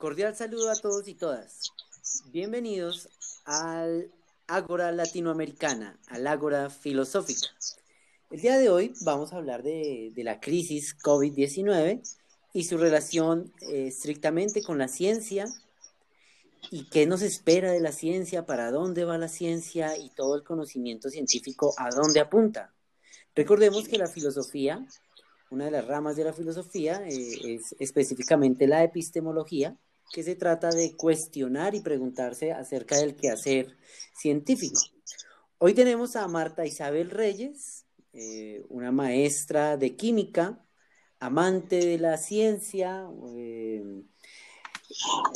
Cordial saludo a todos y todas. Bienvenidos al Ágora Latinoamericana, al Ágora Filosófica. El día de hoy vamos a hablar de, la crisis COVID-19 y su relación eh, estrictamente con la ciencia y qué nos espera de la ciencia, para dónde va la ciencia y todo el conocimiento científico a dónde apunta. Recordemos que la filosofía, una de las ramas de la filosofía, eh, es específicamente la epistemología, que se trata de cuestionar y preguntarse acerca del quehacer científico. Hoy tenemos a Marta Isabel Reyes, eh, una maestra de química, amante de la ciencia, eh,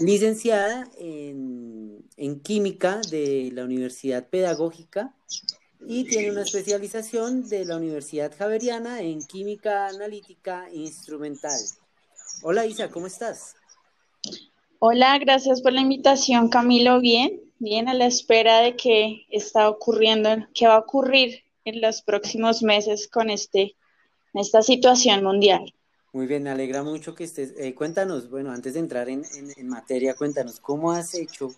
licenciada en, en, química de la Universidad Pedagógica y tiene una especialización de la Universidad Javeriana en química analítica instrumental. Hola Isa, ¿cómo estás? Hola, gracias por la invitación, Camilo. Bien, bien a la espera de qué está ocurriendo, qué va a ocurrir en los próximos meses con este, esta situación mundial. Muy bien, me alegra mucho que estés. Eh, cuéntanos, bueno, antes de entrar en, materia, cuéntanos, ¿cómo has hecho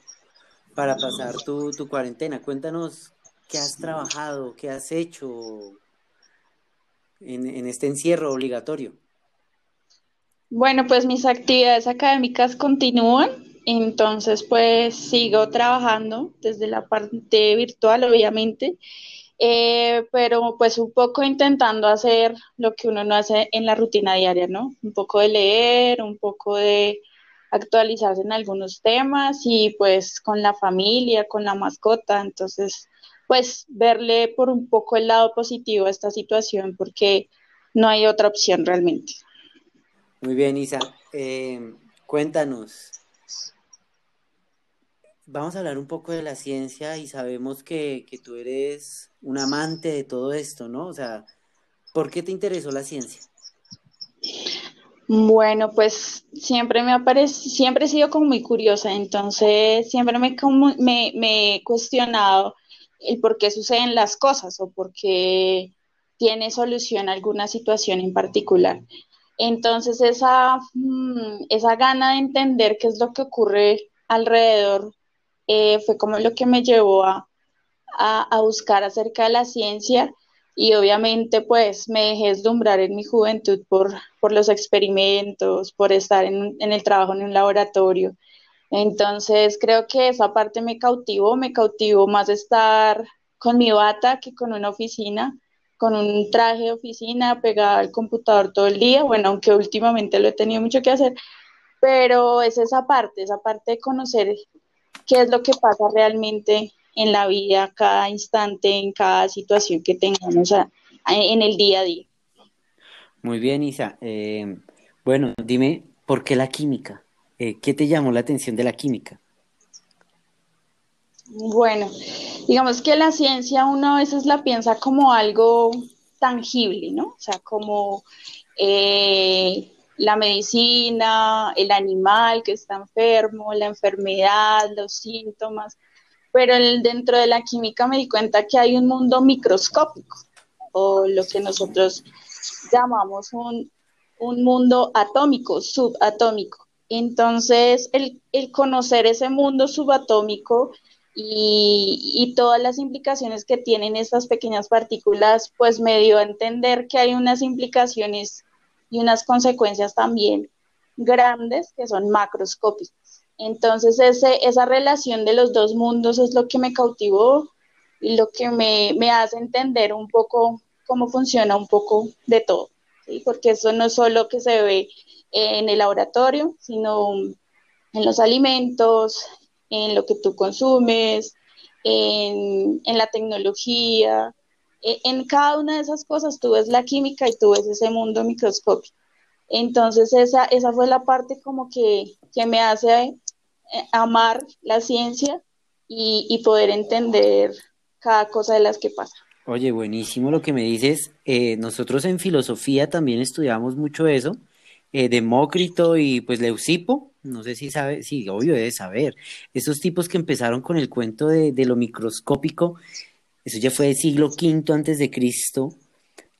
para pasar tu, tu cuarentena? Cuéntanos qué has trabajado, qué has hecho en, en este encierro obligatorio. Bueno, pues mis actividades académicas continúan, entonces pues sigo trabajando desde la parte virtual, obviamente, eh, pero pues un poco intentando hacer lo que uno no hace en la rutina diaria, ¿no? Un poco de leer, un poco de actualizarse en algunos temas y pues con la familia, con la mascota, entonces pues verle por un poco el lado positivo a esta situación porque no hay otra opción realmente. Muy bien, Isa. Eh, cuéntanos. Vamos a hablar un poco de la ciencia y sabemos que, que, tú eres un amante de todo esto, ¿no? O sea, ¿por qué te interesó la ciencia? Bueno, pues siempre me aparece, siempre he sido como muy curiosa, entonces siempre me, me, me he cuestionado el por qué suceden las cosas o por qué tiene solución alguna situación en particular. Entonces esa, mm, esa gana de entender qué es lo que ocurre alrededor eh, fue como lo que me llevó a, a, buscar acerca de la ciencia y obviamente pues me dejé deslumbrar en mi juventud por, por los experimentos, por estar en, en el trabajo en un laboratorio. Entonces creo que esa parte me cautivó, me cautivó más estar con mi bata que con una oficina con un traje de oficina pegada al computador todo el día, bueno, aunque últimamente lo he tenido mucho que hacer, pero es esa parte, esa parte de conocer qué es lo que pasa realmente en la vida, cada instante, en cada situación que tengamos en el día a día. Muy bien, Isa. Eh, bueno, dime, ¿por qué la química? Eh, ¿Qué te llamó la atención de la química? Bueno, digamos que la ciencia uno a veces la piensa como algo tangible, ¿no? O sea, como eh, la medicina, el animal que está enfermo, la enfermedad, los síntomas, pero dentro de la química me di cuenta que hay un mundo microscópico, o lo que nosotros llamamos un, un mundo atómico, subatómico. Entonces, el, el conocer ese mundo subatómico y, todas las implicaciones que tienen estas pequeñas partículas, pues me dio a entender que hay unas implicaciones y unas consecuencias también grandes que son macroscópicas. Entonces, ese, esa relación de los dos mundos es lo que me cautivó y lo que me, me hace entender un poco cómo funciona un poco de todo, porque eso no es solo que se ve en el laboratorio, sino en los alimentos, en lo que tú consumes, en, la tecnología, e, en, cada una de esas cosas tú ves la química y tú ves ese mundo microscópico. Entonces esa, esa fue la parte como que, me hace eh, amar la ciencia y, poder entender cada cosa de las que pasa. Oye, buenísimo lo que me dices. Eh, nosotros en filosofía también estudiamos mucho eso. Eh, Demócrito y pues Leucipo, no sé si sabe, sí, obvio debe saber. Esos tipos que empezaron con el cuento de, lo microscópico, eso ya fue del siglo V antes de Cristo,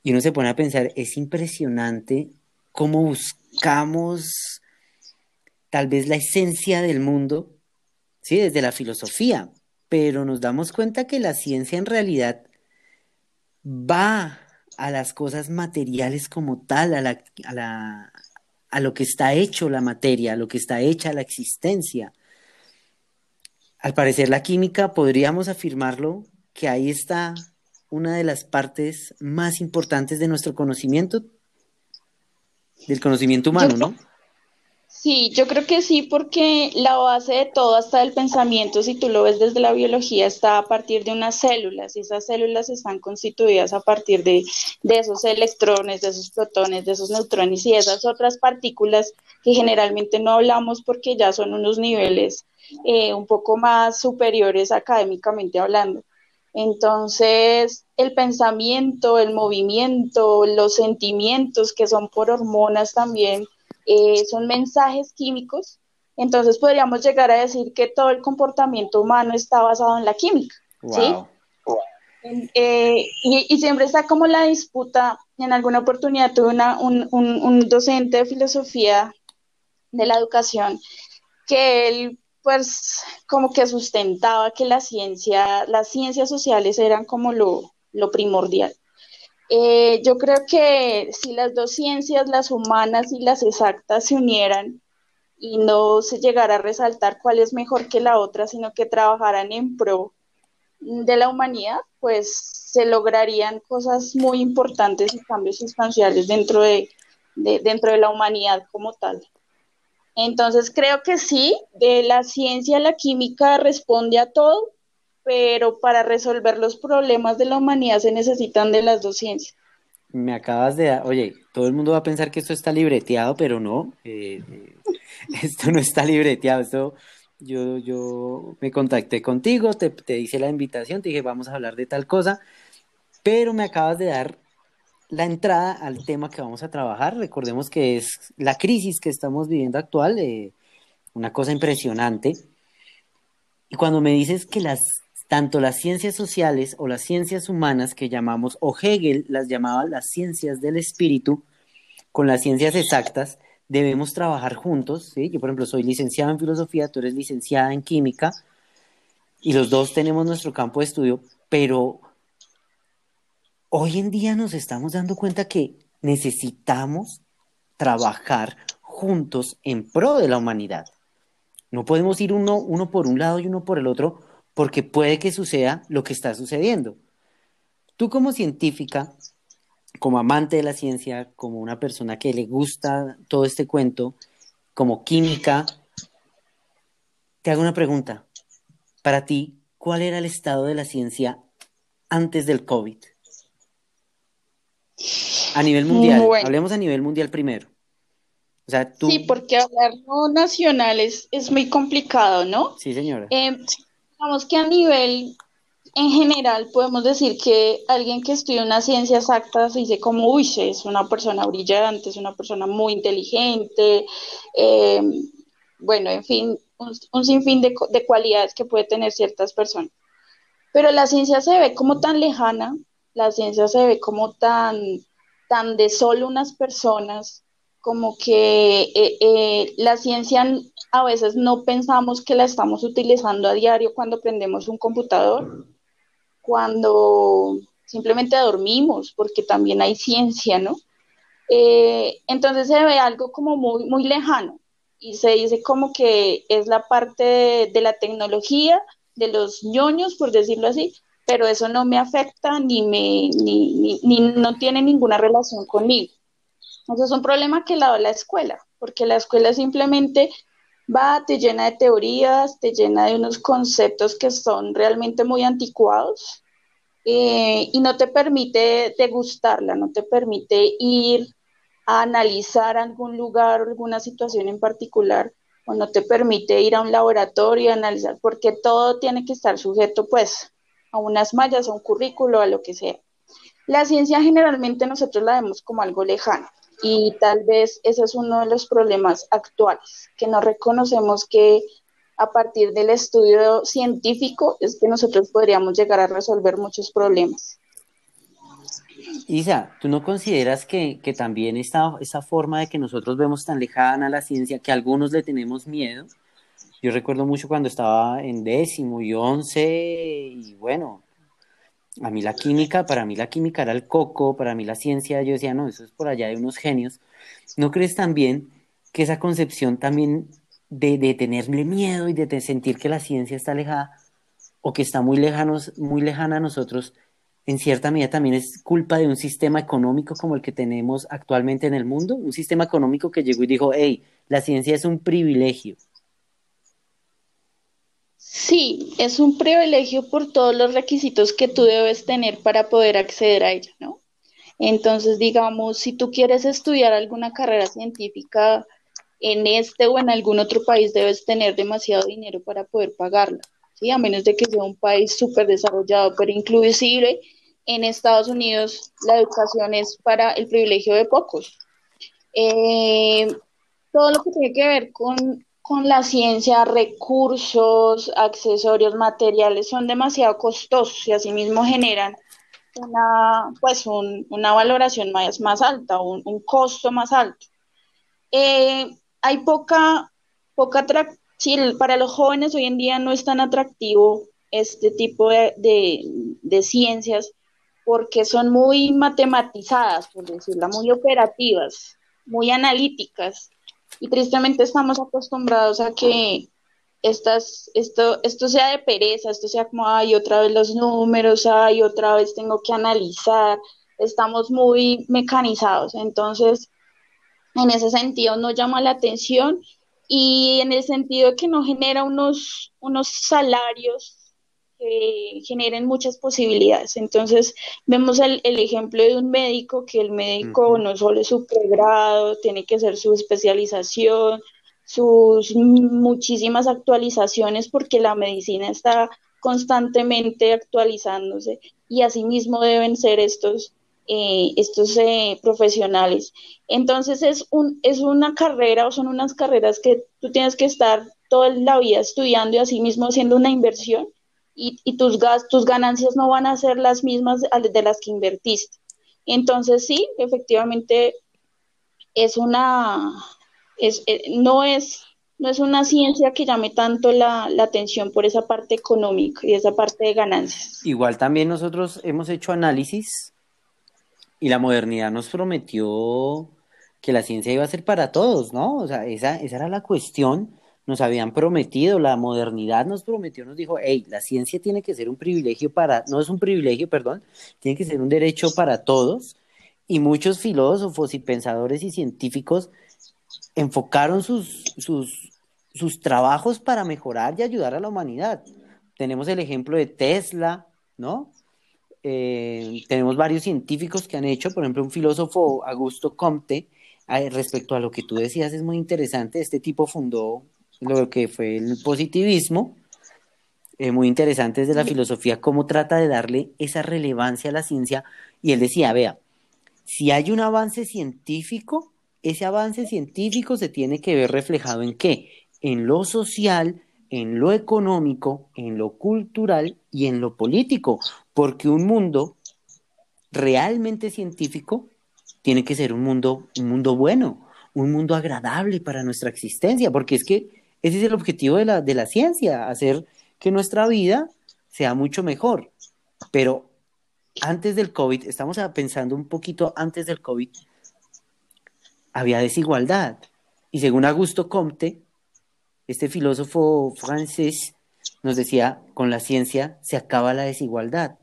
y uno se pone a pensar, es impresionante cómo buscamos tal vez la esencia del mundo, ¿sí? Desde la filosofía, pero nos damos cuenta que la ciencia en realidad va a las cosas materiales como tal, a, la, a, la, a lo que está hecho la materia, a lo que está hecha la existencia. Al parecer la química, podríamos afirmarlo, que ahí está una de las partes más importantes de nuestro conocimiento, del conocimiento humano, ¿no? Sí, yo creo que sí, porque la base de todo, hasta el pensamiento, si tú lo ves desde la biología, está a partir de unas células y esas células están constituidas a partir de, esos electrones, de esos protones, de esos neutrones y esas otras partículas que generalmente no hablamos porque ya son unos niveles eh, un poco más superiores académicamente hablando. Entonces, el pensamiento, el movimiento, los sentimientos que son por hormonas también eh, son mensajes químicos. Entonces podríamos llegar a decir que todo el comportamiento humano está basado en la química. ¿sí? Eh, y, siempre está como la disputa. En alguna oportunidad tuve un, un docente de filosofía de la educación que él pues como que sustentaba que la ciencia, las ciencias sociales eran como lo, primordial. Eh, yo creo que si las dos ciencias, las humanas y las exactas, se unieran y no se llegara a resaltar cuál es mejor que la otra, sino que trabajaran en pro de la humanidad, pues se lograrían cosas muy importantes y cambios sustanciales dentro de, dentro de la humanidad como tal. Entonces creo que sí, de la ciencia la química responde a todo, pero para resolver los problemas de la humanidad se necesitan de las dos ciencias. Me acabas de dar, oye, todo el mundo va a pensar que esto está libreteado, pero no, eh, eh, esto no está libreteado, esto yo, yo me contacté contigo, te, te hice la invitación, te dije vamos a hablar de tal cosa, pero me acabas de dar la entrada al tema que vamos a trabajar. Recordemos que es la crisis que estamos viviendo actual, eh, una cosa impresionante. Y cuando me dices que las tanto las ciencias sociales o las ciencias humanas que llamamos, o Hegel las llamaba las ciencias del espíritu, con las ciencias exactas, debemos trabajar juntos. ¿sí? Yo, por ejemplo, soy licenciado en filosofía, tú eres licenciada en química, y los dos tenemos nuestro campo de estudio, pero hoy en día nos estamos dando cuenta que necesitamos trabajar juntos en pro de la humanidad. No podemos ir uno, uno por un lado y uno por el otro porque puede que suceda lo que está sucediendo. Tú como científica, como amante de la ciencia, como una persona que le gusta todo este cuento, como química, te hago una pregunta. Para ti, ¿cuál era el estado de la ciencia antes del COVID? A nivel mundial, hablemos a nivel mundial primero. Sí, porque hablar no nacional es, muy complicado, ¿no? Sí, señora. Eh, digamos que a nivel en general podemos decir que alguien que estudia una ciencia exacta se dice como, uy, es una persona brillante, es una persona muy inteligente, eh, bueno, en fin, un, sinfín de, de, cualidades que puede tener ciertas personas. Pero la ciencia se ve como tan lejana la ciencia se ve como tan, tan de solo unas personas, como que eh, eh, la ciencia a veces no pensamos que la estamos utilizando a diario cuando prendemos un computador, cuando simplemente dormimos, porque también hay ciencia, ¿no? Eh, entonces se ve algo como muy, muy lejano y se dice como que es la parte de la tecnología, de los ñoños, por decirlo así, pero eso no me afecta ni, me, ni, ni, no tiene ninguna relación conmigo. Eso es un problema que la da la escuela, porque la escuela simplemente va, te llena de teorías, te llena de unos conceptos que son realmente muy anticuados eh, y no te permite degustarla, no te permite ir a analizar algún lugar o alguna situación en particular, o no te permite ir a un laboratorio y analizar, porque todo tiene que estar sujeto pues a unas mallas, a un currículo, a lo que sea. La ciencia generalmente nosotros la vemos como algo lejano y tal vez ese es uno de los problemas actuales, que no reconocemos que a partir del estudio científico es que nosotros podríamos llegar a resolver muchos problemas. Isa, ¿tú no consideras que, que también esta, esta forma de que nosotros vemos tan lejana la ciencia, que a algunos le tenemos miedo? Yo recuerdo mucho cuando estaba en décimo y once, y bueno, a mí la química, para mí la química era el coco, para mí la ciencia, yo decía, no, eso es por allá de unos genios. ¿No crees también que esa concepción también de, de tenerle miedo y de sentir que la ciencia está alejada o que está muy, lejanos, muy lejana a nosotros, en cierta medida también es culpa de un sistema económico como el que tenemos actualmente en el mundo? Un sistema económico que llegó y dijo, hey, la ciencia es un privilegio. Sí, es un privilegio por todos los requisitos que tú debes tener para poder acceder a ella, ¿no? Entonces, digamos, si tú quieres estudiar alguna carrera científica en este o en algún otro país, debes tener demasiado dinero para poder pagarla, ¿sí? A menos de que sea un país súper desarrollado, pero inclusive en Estados Unidos la educación es para el privilegio de pocos. Eh, todo lo que tiene que ver con con la ciencia, recursos, accesorios, materiales son demasiado costosos y asimismo generan una, pues una valoración más, alta, un, un costo más alto. Eh, hay poca, poca atracción, para los jóvenes hoy en día no es tan atractivo este tipo de, de, de ciencias porque son muy matematizadas, por decirlo, muy operativas, muy analíticas y tristemente estamos acostumbrados a que estas, esto, esto sea de pereza, esto sea como, ay, otra vez los números, ay, otra vez tengo que analizar, estamos muy mecanizados, entonces en ese sentido no llama la atención y en el sentido de que no genera unos, unos salarios que generen muchas posibilidades. Entonces, vemos el, ejemplo de un médico, que el médico no solo es su pregrado, tiene que ser su especialización, sus muchísimas actualizaciones, porque la medicina está constantemente actualizándose y asimismo deben ser estos, eh, estos eh, profesionales. Entonces es, un, es una carrera o son unas carreras que tú tienes que estar toda la vida estudiando y asimismo haciendo una inversión y, tus, tus ganancias no van a ser las mismas de las que invertiste. Entonces sí, efectivamente es una, es, eh, no, es, no es una ciencia que llame tanto la, la, atención por esa parte económica y esa parte de ganancias. Igual también nosotros hemos hecho análisis y la modernidad nos prometió que la ciencia iba a ser para todos, ¿no? O sea, esa, esa era la cuestión nos habían prometido, la modernidad nos prometió, nos dijo, hey, la ciencia tiene que ser un privilegio para, no es un privilegio, perdón, tiene que ser un derecho para todos. Y muchos filósofos y pensadores y científicos enfocaron sus, sus, sus trabajos para mejorar y ayudar a la humanidad. Tenemos el ejemplo de Tesla, ¿no? Eh, tenemos varios científicos que han hecho, por ejemplo, un filósofo, Augusto Comte, eh, respecto a lo que tú decías, es muy interesante. Este tipo fundó lo que fue el positivismo, eh, muy interesante desde la filosofía, cómo trata de darle esa relevancia a la ciencia. Y él decía, vea, si hay un avance científico, ese avance científico se tiene que ver reflejado en qué? En lo social, en lo económico, en lo cultural y en lo político, porque un mundo realmente científico tiene que ser un mundo, un mundo bueno, un mundo agradable para nuestra existencia, porque es que ese es el objetivo de la, de la ciencia, hacer que nuestra vida sea mucho mejor. Pero antes del COVID, estamos pensando un poquito antes del COVID, había desigualdad. Y según Augusto Comte, este filósofo francés nos decía, con la ciencia se acaba la desigualdad.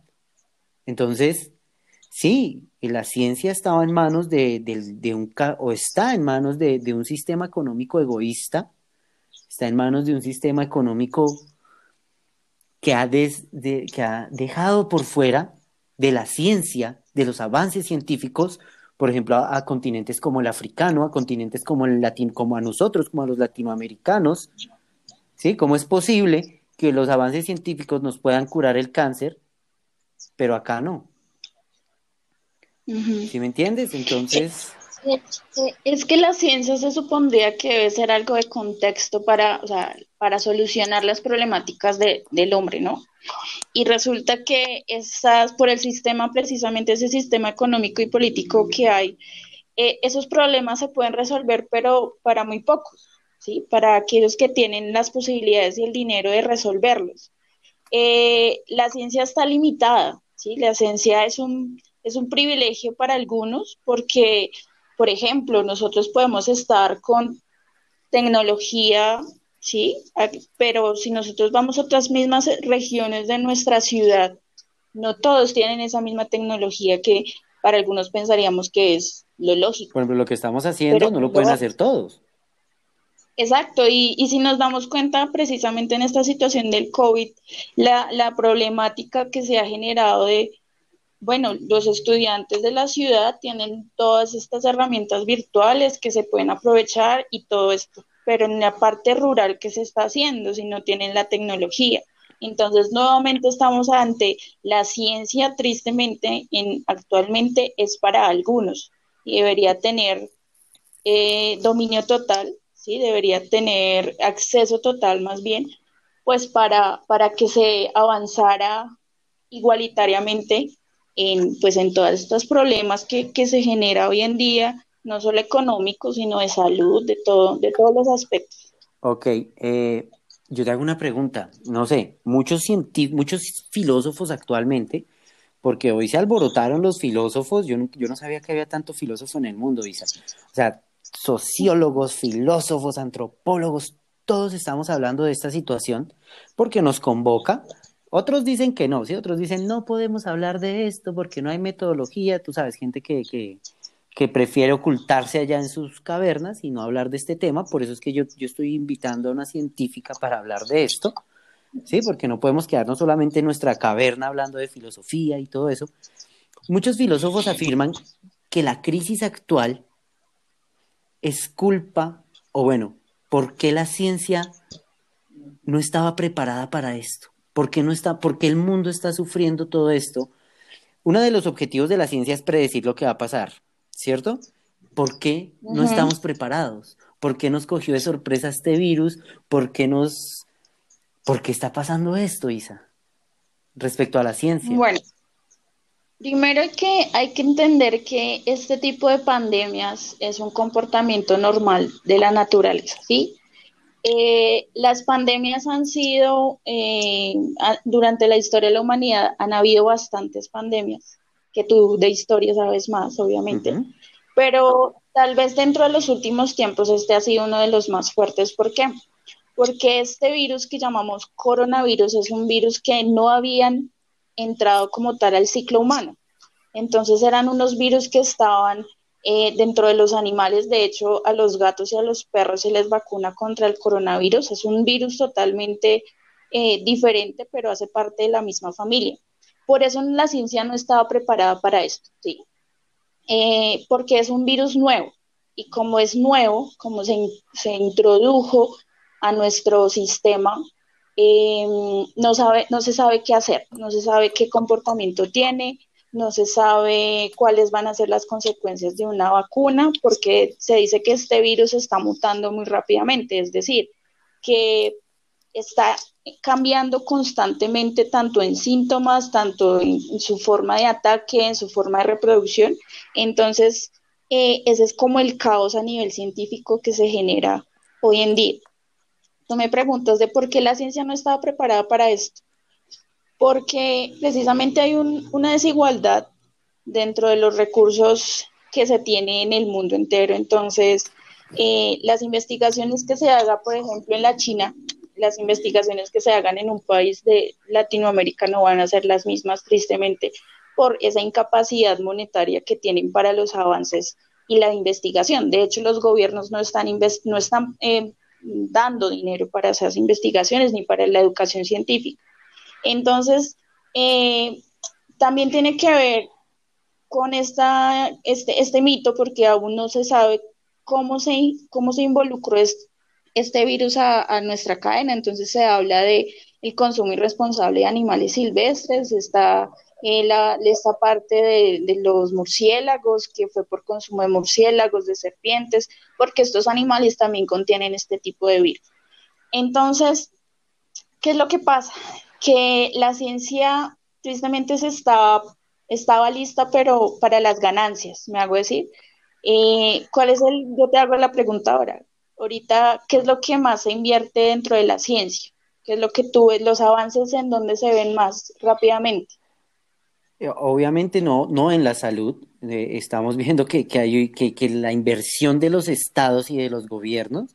Entonces, sí, la ciencia estaba en manos de, un, o está en manos de, de un sistema económico egoísta está en manos de un sistema económico que ha, que ha dejado por fuera de la ciencia, de los avances científicos, por ejemplo, a, continentes como el africano, a continentes como el latín, como a nosotros, como a los latinoamericanos, ¿sí? ¿Cómo es posible que los avances científicos nos puedan curar el cáncer, pero acá no? ¿Sí me entiendes? Entonces... Es que la ciencia se supondría que debe ser algo de contexto para, o sea, para solucionar las problemáticas del hombre, ¿no? Y resulta que esas, por el sistema, precisamente ese sistema económico y político que hay, eh, esos problemas se pueden resolver, pero para muy pocos, ¿sí? Para aquellos que tienen las posibilidades y el dinero de resolverlos. Eh, la ciencia está limitada, ¿sí? La ciencia es un, es un privilegio para algunos porque, por ejemplo, nosotros podemos estar con tecnología ¿sí? Pero si nosotros vamos a otras mismas regiones de nuestra ciudad, no todos tienen esa misma tecnología que para algunos pensaríamos que es lo lógico. Por ejemplo, lo que estamos haciendo no lo pueden hacer todos. Exacto, y, y, si nos damos cuenta precisamente en esta situación del COVID, la, la problemática que se ha generado de, bueno, los estudiantes de la ciudad tienen todas estas herramientas virtuales que se pueden aprovechar y todo esto pero en la parte rural, ¿qué se está haciendo si no tienen la tecnología? Entonces, nuevamente estamos ante la ciencia, tristemente, en, actualmente es para algunos y debería tener eh, dominio total, ¿sí? Debería tener acceso total más bien, pues para, para que se avanzara igualitariamente en, pues en todos estos problemas que, que se genera hoy en día no solo económico, sino de salud, de todo, de todos los aspectos. Ok, eh, yo te hago una pregunta. No sé, muchos muchos filósofos actualmente, porque hoy se alborotaron los filósofos, yo no, yo no sabía que había tanto filósofo en el mundo, Isa. O sea, sociólogos, filósofos, antropólogos, todos estamos hablando de esta situación porque nos convoca. Otros dicen que no, ¿sí? Otros dicen no podemos hablar de esto porque no hay metodología, tú sabes, gente que, que, que prefiere ocultarse allá en sus cavernas y no hablar de este tema. Por eso es que yo, yo estoy invitando a una científica para hablar de esto, ¿sí? Porque no podemos quedarnos solamente en nuestra caverna hablando de filosofía y todo eso. Muchos filósofos afirman que la crisis actual es culpa, o bueno, ¿por qué la ciencia no estaba preparada para esto? ¿Por qué, no está, ¿Por qué el mundo está sufriendo todo esto? Uno de los objetivos de la ciencia es predecir lo que va a pasar. ¿cierto? ¿Por qué no estamos preparados? ¿Por qué nos cogió de sorpresa este virus? ¿Por qué nos... ¿Por qué está pasando esto, Isa? Respecto a la ciencia. Bueno, primero que hay que entender que este tipo de pandemias es un comportamiento normal de la naturaleza, ¿sí? Eh, las pandemias han sido, eh, durante la historia de la humanidad, han habido bastantes pandemias que tú de historia sabes más, obviamente. Pero tal vez dentro de los últimos tiempos este ha sido uno de los más fuertes. ¿Por qué? Porque este virus que llamamos coronavirus es un virus que no habían entrado como tal al ciclo humano. Entonces eran unos virus que estaban eh, dentro de los animales. De hecho, a los gatos y a los perros se les vacuna contra el coronavirus. Es un virus totalmente eh, diferente, pero hace parte de la misma familia. Por eso la ciencia no estaba preparada para esto, ¿sí? Eh, porque es un virus nuevo y como es nuevo, como se, introdujo a nuestro sistema, em, no, sabe, no se sabe qué hacer, no se sabe qué comportamiento tiene, no se sabe cuáles van a ser las consecuencias de una vacuna, porque se dice que este virus está mutando muy rápidamente, es decir, que está cambiando constantemente tanto en síntomas, tanto en, su forma de ataque, en su forma de reproducción. Entonces, eh, ese es como el caos a nivel científico que se genera hoy en día. Tú me preguntas de por qué la ciencia no estaba preparada para esto. Porque precisamente hay una desigualdad dentro de los recursos que se tiene en el mundo entero. Entonces, eh, las investigaciones que se haga, por ejemplo, en la China, las investigaciones que se hagan en un país de Latinoamérica no van a ser las mismas, tristemente, por esa incapacidad monetaria que tienen para los avances y la investigación. De hecho, los gobiernos no están, no están eh, dando dinero para esas investigaciones ni para la educación científica. Entonces, eh, también tiene que ver con esta, este, este mito, porque aún no se sabe cómo se, cómo se involucró este virus a, nuestra cadena. Entonces se habla de el consumo irresponsable de animales silvestres, está eh, la, esta parte de, de, los murciélagos, que fue por consumo de murciélagos, de serpientes, porque estos animales también contienen este tipo de virus. Entonces, ¿qué es lo que pasa? Que la ciencia tristemente se estaba, estaba lista, pero para las ganancias, me hago decir. Eh, ¿Cuál es el, yo te hago la pregunta ahora, ahorita, ¿qué es lo que más se invierte dentro de la ciencia? ¿Qué es lo que tú ves, los avances en donde se ven más rápidamente? Eh, obviamente no, no en la salud. Eh, estamos viendo que, que, hay, que, que la inversión de los estados y de los gobiernos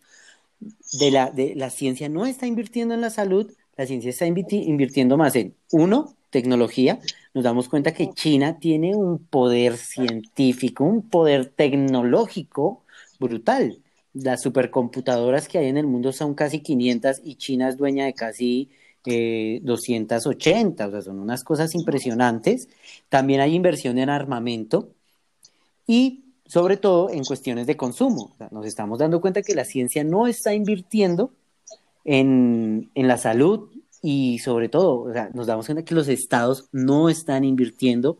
de la, de la ciencia no está invirtiendo en la salud, la ciencia está invirtiendo más en, uno, tecnología. Nos damos cuenta que China tiene un poder científico, un poder tecnológico brutal. Las supercomputadoras que hay en el mundo son casi 500 y China es dueña de casi 280, eh, o sea, son unas cosas impresionantes. También hay inversión en armamento y sobre todo en cuestiones de consumo. nos estamos dando cuenta que la ciencia no está invirtiendo en, la salud y sobre todo, nos damos cuenta que los estados no están invirtiendo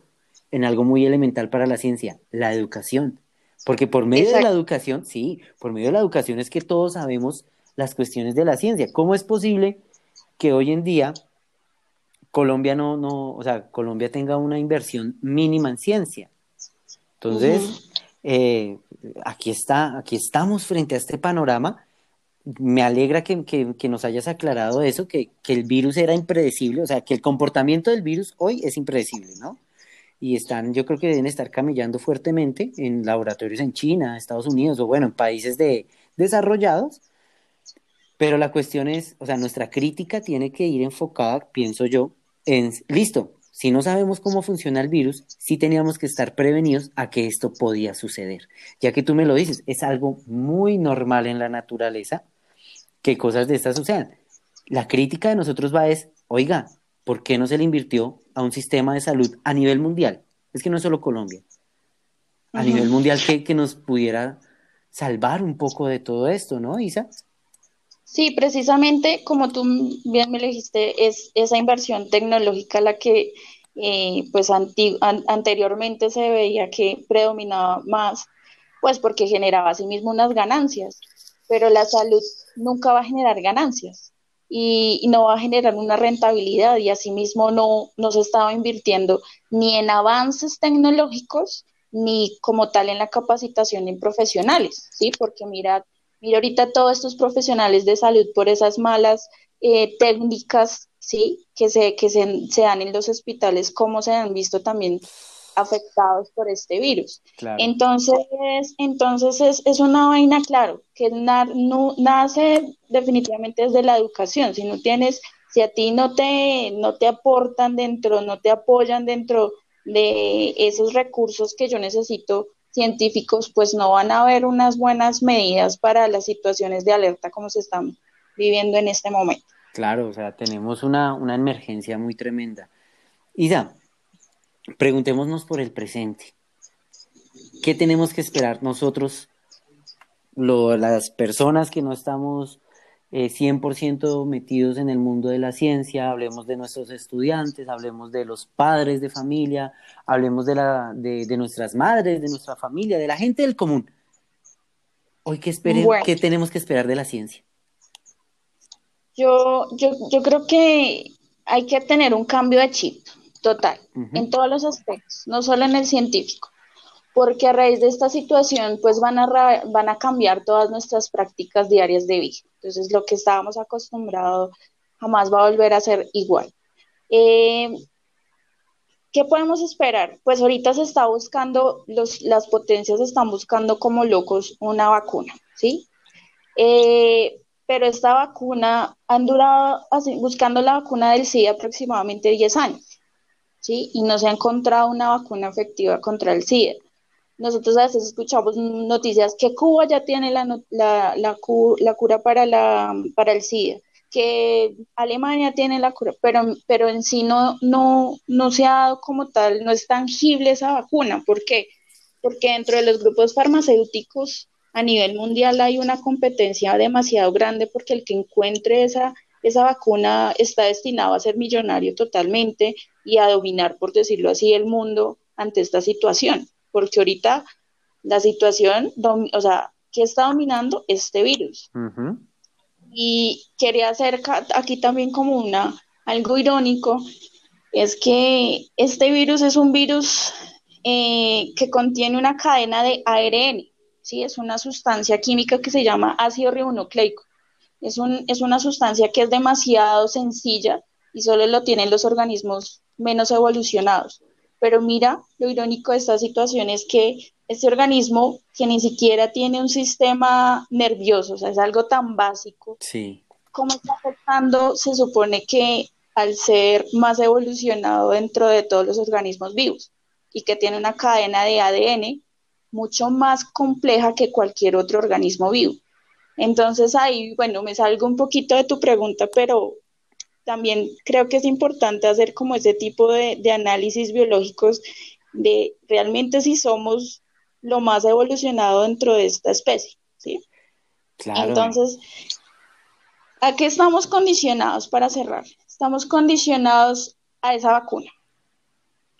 en algo muy elemental para la ciencia, la educación. Porque por medio de la educación, sí, por medio de la educación es que todos sabemos las cuestiones de la ciencia. ¿Cómo es posible que hoy en día Colombia no, no, o sea, Colombia tenga una inversión mínima en ciencia? Entonces, eh, aquí está, aquí estamos frente a este panorama. Me alegra que, nos hayas aclarado eso, que, que, el virus era impredecible, o sea, que el comportamiento del virus hoy es impredecible, ¿no? Y están, yo creo que deben estar camillando fuertemente en laboratorios en China, Estados Unidos o bueno, en países de, desarrollados pero la cuestión es, o sea, nuestra crítica tiene que ir enfocada, pienso yo, en, listo, si no sabemos cómo funciona el virus, sí teníamos que estar prevenidos a que esto podía suceder. Ya que tú me lo dices, es algo muy normal en la naturaleza que cosas de estas sucedan. La crítica de nosotros va es, oiga, ¿por qué no se le invirtió a un sistema de salud a nivel mundial? Es que no es solo Colombia. A nivel mundial que, que nos pudiera salvar un poco de todo esto, ¿no, Isa? Sí, precisamente como tú bien me dijiste, es esa inversión tecnológica la que eh, pues anteriormente se veía que predominaba más, pues porque generaba a sí mismo unas ganancias, pero la salud nunca va a generar ganancias y, no va a generar una rentabilidad y asimismo no, no se estaba invirtiendo ni en avances tecnológicos ni como tal en la capacitación en profesionales, ¿sí? Porque mira, Mira ahorita todos estos profesionales de salud por esas malas eh, técnicas, ¿sí? Que, se, que se, dan en los hospitales, cómo se han visto también afectados por este virus. Entonces, entonces es, es, una vaina, claro, que no, nace definitivamente desde la educación. Si no tienes, si a ti no te, no te aportan dentro, no te apoyan dentro de esos recursos que yo necesito científicos pues no van a haber unas buenas medidas para las situaciones de alerta como se están viviendo en este momento. Claro, o sea, tenemos una, emergencia muy tremenda. Isa, preguntémonos por el presente. ¿Qué tenemos que esperar nosotros, las personas que no estamos 100% eh, metidos en el mundo de la ciencia, hablemos de nuestros estudiantes, hablemos de los padres de familia, hablemos de, la, de, nuestras madres, de nuestra familia, de la gente del común. Hoy, ¿qué, ¿qué tenemos que esperar de la ciencia? Yo, yo, yo creo que hay que tener un cambio de chip total, en todos los aspectos, no solo en el científico porque a raíz de esta situación pues van a, van a cambiar todas nuestras prácticas diarias de vida. Entonces lo que estábamos acostumbrados jamás va a volver a ser igual. Eh, ¿Qué podemos esperar? Pues ahorita se está buscando, las potencias están buscando como locos una vacuna, ¿sí? Eh, pero esta vacuna han durado buscando la vacuna del SIDA aproximadamente 10 años, ¿sí? Y no se ha encontrado una vacuna efectiva contra el SIDA. Nosotros a veces escuchamos noticias que Cuba ya tiene la, cura para, la, para el SIDA, que Alemania tiene la cura, pero, en sí no, no, se ha dado como tal, no es tangible esa vacuna. ¿Por qué? Porque dentro de los grupos farmacéuticos a nivel mundial hay una competencia demasiado grande porque el que encuentre esa vacuna está destinado a ser millonario totalmente y a dominar, por decirlo así, el mundo ante esta situación porque ahorita la situación, o sea, ¿qué está dominando este virus? Y quería hacer aquí también como una, algo irónico, es que este virus es un virus eh, que contiene una cadena de ARN, ¿sí? Es una sustancia química que se llama ácido ribonucleico. Es, un, es una sustancia que es demasiado sencilla y solo lo tienen los organismos menos evolucionados. Pero mira, lo irónico de esta situación es que este organismo que ni siquiera tiene un sistema nervioso, o sea, es algo tan básico, sí. ¿cómo está afectando? Se supone que al ser más evolucionado dentro de todos los organismos vivos y que tiene una cadena de ADN mucho más compleja que cualquier otro organismo vivo. Entonces ahí, bueno, me salgo un poquito de tu pregunta, pero también creo que es importante hacer como ese tipo de, análisis biológicos de realmente si somos lo más evolucionado dentro de esta especie, ¿sí? Entonces, ¿a qué estamos condicionados para cerrar? Estamos condicionados a esa vacuna.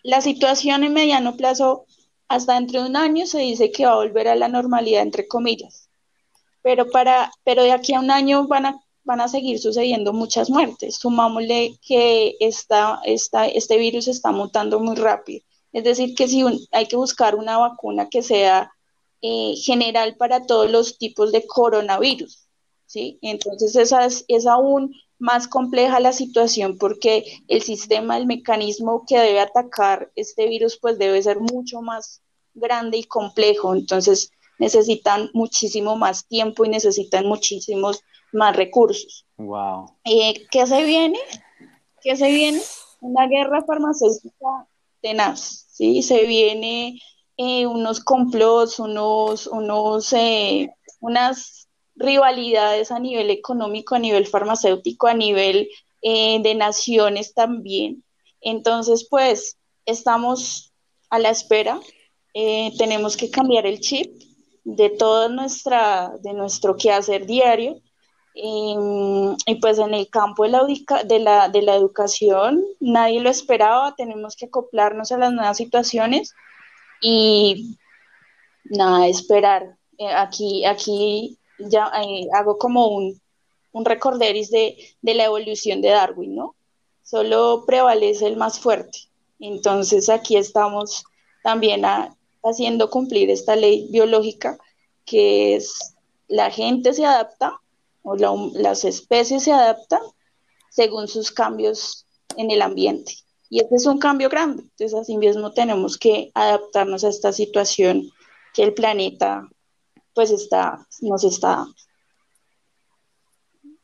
La situación en mediano plazo, hasta dentro de un año, se dice que va a volver a la normalidad, entre comillas. Pero, para, pero de aquí a un año van a van a seguir sucediendo muchas muertes. Sumámosle que esta, esta, este virus está mutando muy rápido. Es decir, que si hay que buscar una vacuna que sea eh, general para todos los tipos de coronavirus, ¿sí? Entonces esa es, es aún más compleja la situación porque el sistema, el mecanismo que debe atacar este virus, pues debe ser mucho más grande y complejo. Entonces necesitan muchísimo más tiempo y necesitan muchísimos más recursos. Wow. Eh, ¿Qué se viene? ¿Qué se viene? Una guerra farmacéutica tenaz, ¿sí? Se viene eh, unos complots, unos, unos, eh, unas rivalidades a nivel económico, a nivel farmacéutico, a nivel de naciones también. Entonces, pues, estamos a la espera. tenemos que cambiar el chip de todo nuestra, de nuestro quehacer diario y, pues en el campo de la, de, la, de la educación nadie lo esperaba, tenemos que acoplarnos a las nuevas situaciones y nada, esperar. Eh, aquí, aquí ya eh, hago como un, un recorderis de, de, la evolución de Darwin, ¿no? Solo prevalece el más fuerte. Entonces aquí estamos también haciendo cumplir esta ley biológica que es la gente se adapta o las especies se adaptan según sus cambios en el ambiente. Y este es un cambio grande. Entonces, así mismo tenemos que adaptarnos a esta situación que el planeta pues está, nos está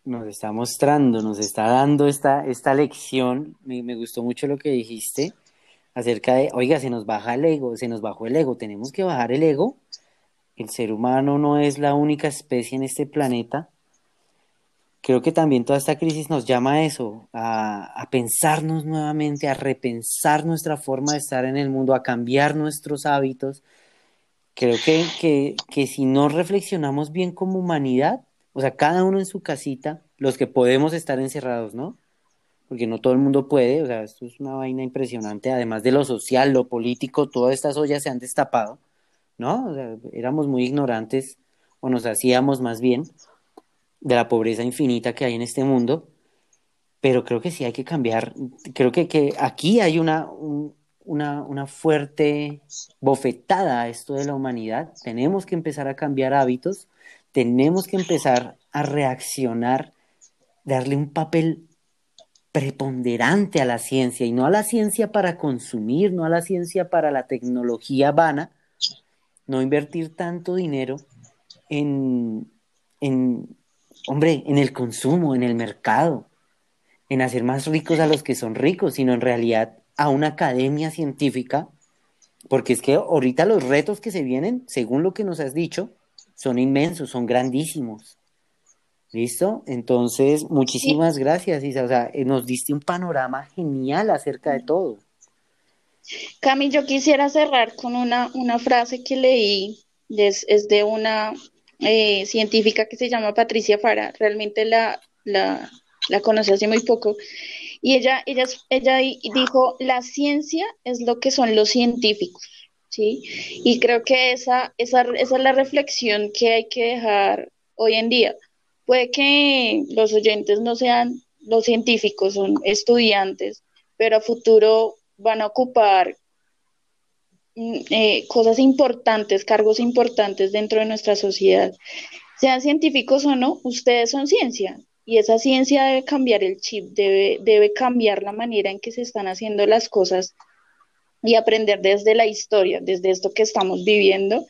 Nos está mostrando, nos está dando esta, esta lección. Me, me gustó mucho lo que dijiste acerca de, oiga, se nos baja el ego, se nos bajó el ego, tenemos que bajar el ego. El ser humano no es la única especie en este planeta creo que también toda esta crisis nos llama a eso, a, pensarnos nuevamente, a repensar nuestra forma de estar en el mundo, a cambiar nuestros hábitos. Creo que, que, si no reflexionamos bien como humanidad, o sea, cada uno en su casita, los que podemos estar encerrados, ¿no? Porque no todo el mundo puede, o sea, esto es una vaina impresionante, además de lo social, lo político, todas estas ollas se han destapado, ¿no? Éramos muy ignorantes, o nos hacíamos más bien, de la pobreza infinita que hay en este mundo, pero creo que sí hay que cambiar, creo que, que aquí hay una, una, una fuerte bofetada a esto de la humanidad, tenemos que empezar a cambiar hábitos, tenemos que empezar a reaccionar, darle un papel preponderante a la ciencia y no a la ciencia para consumir, no a la ciencia para la tecnología vana, no invertir tanto dinero en, en, hombre, en el consumo, en el mercado, en hacer más ricos a los que son ricos, sino en realidad a una academia científica, porque es que ahorita los retos que se vienen, según lo que nos has dicho, son inmensos, son grandísimos. ¿Listo? Entonces, muchísimas gracias, Isa. O sea, eh, nos diste un panorama genial acerca de todo. Cami, yo quisiera cerrar con una, una frase que leí, es de una eh, científica que se llama Patricia Fara, realmente la, la, la conocí hace muy poco, y ella, ella, ella dijo, la ciencia es lo que son los científicos, ¿sí? Y creo que esa, esa, esa es la reflexión que hay que dejar hoy en día. puede que los oyentes no sean los científicos, son estudiantes, pero a futuro van a ocupar eh, cosas importantes, cargos importantes dentro de nuestra sociedad. Sean científicos o no, ustedes son ciencia y esa ciencia debe cambiar el chip, debe, debe cambiar la manera en que se están haciendo las cosas y aprender desde la historia, desde esto que estamos viviendo.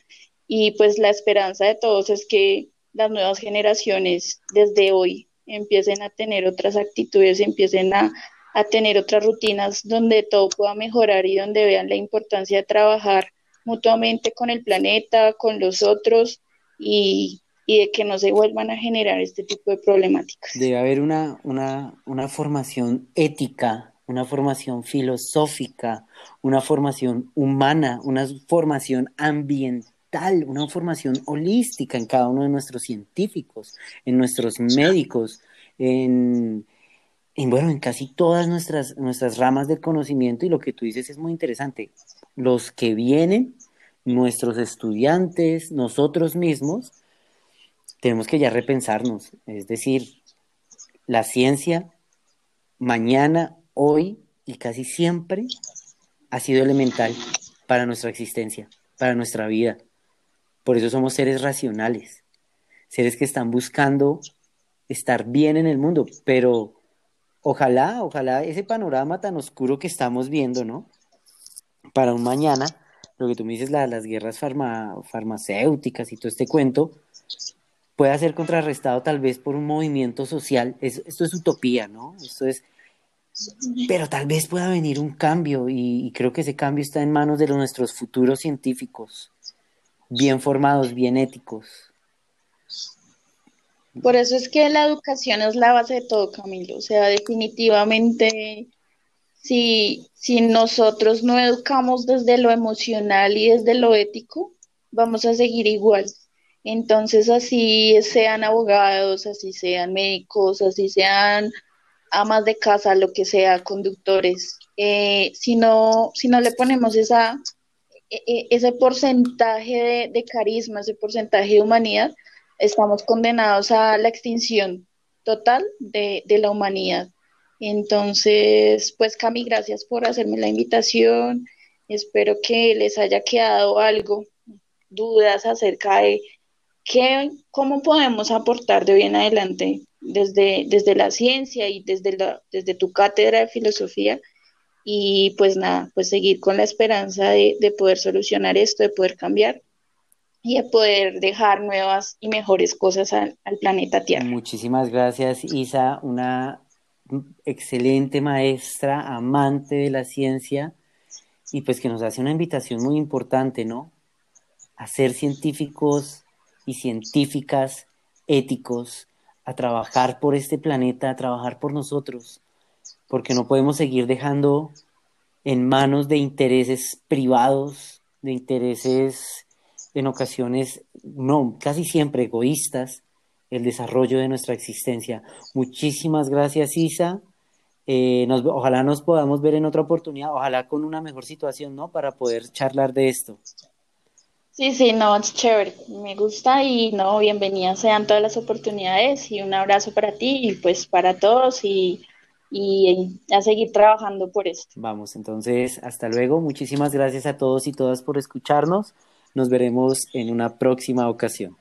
Y pues la esperanza de todos es que las nuevas generaciones desde hoy empiecen a tener otras actitudes, empiecen a, a tener otras rutinas donde todo pueda mejorar y donde vean la importancia de trabajar mutuamente con el planeta, con los otros y, y de que no se vuelvan a generar este tipo de problemáticas. Debe haber una, una, una formación ética, una formación filosófica, una formación humana, una formación ambiental, una formación holística en cada uno de nuestros científicos, en nuestros médicos, en, en, bueno, en casi todas nuestras, nuestras ramas del conocimiento y lo que tú dices es muy interesante. Los que vienen, nuestros estudiantes, nosotros mismos, tenemos que ya repensarnos, es decir, la ciencia mañana, hoy y casi siempre ha sido elemental para nuestra existencia, para nuestra vida. Por eso somos seres racionales, seres que están buscando estar bien en el mundo, pero ojalá, ojalá ese panorama tan oscuro que estamos viendo, ¿no? Para un mañana, lo que tú me dices, las guerras farmacéuticas y todo este cuento, pueda ser contrarrestado tal vez por un movimiento social. esto es utopía, ¿no? Esto es... Pero tal vez pueda venir un cambio y, creo que ese cambio está en manos de nuestros futuros científicos, bien formados, bien éticos. Por eso es que la educación es la base de todo, Camilo. O sea, definitivamente, si, si nosotros no educamos desde lo emocional y desde lo ético, vamos a seguir igual. Entonces, así sean abogados, así sean médicos, así sean amas de casa, lo que sea, conductores, eh, si, no, si no le ponemos esa, e, e, ese porcentaje de, carisma, ese porcentaje de humanidad, estamos condenados a la extinción total de, de la humanidad. Entonces, pues Cami, gracias por hacerme la invitación. Espero que les haya quedado algo, dudas acerca de ¿Qué, ¿Cómo podemos aportar de hoy en adelante desde, desde la ciencia y desde, la, desde tu cátedra de filosofía? Y pues nada, pues seguir con la esperanza de, de poder solucionar esto, de poder cambiar y de poder dejar nuevas y mejores cosas al, al planeta Tierra. Muchísimas gracias, Isa, una excelente maestra, amante de la ciencia, y pues que nos hace una invitación muy importante, ¿no? A ser científicos y científicas, éticos, a trabajar por este planeta, a trabajar por nosotros, porque no podemos seguir dejando en manos de intereses privados, de intereses en ocasiones, no, casi siempre egoístas, el desarrollo de nuestra existencia. Muchísimas gracias, Isa. Eh, nos, ojalá nos podamos ver en otra oportunidad, ojalá con una mejor situación, ¿no? Para poder charlar de esto. Sí, sí, no, es chévere, me gusta y no, bienvenidas sean todas las oportunidades y un abrazo para ti y pues para todos y, y a seguir trabajando por esto. Vamos, entonces, hasta luego, muchísimas gracias a todos y todas por escucharnos, nos veremos en una próxima ocasión.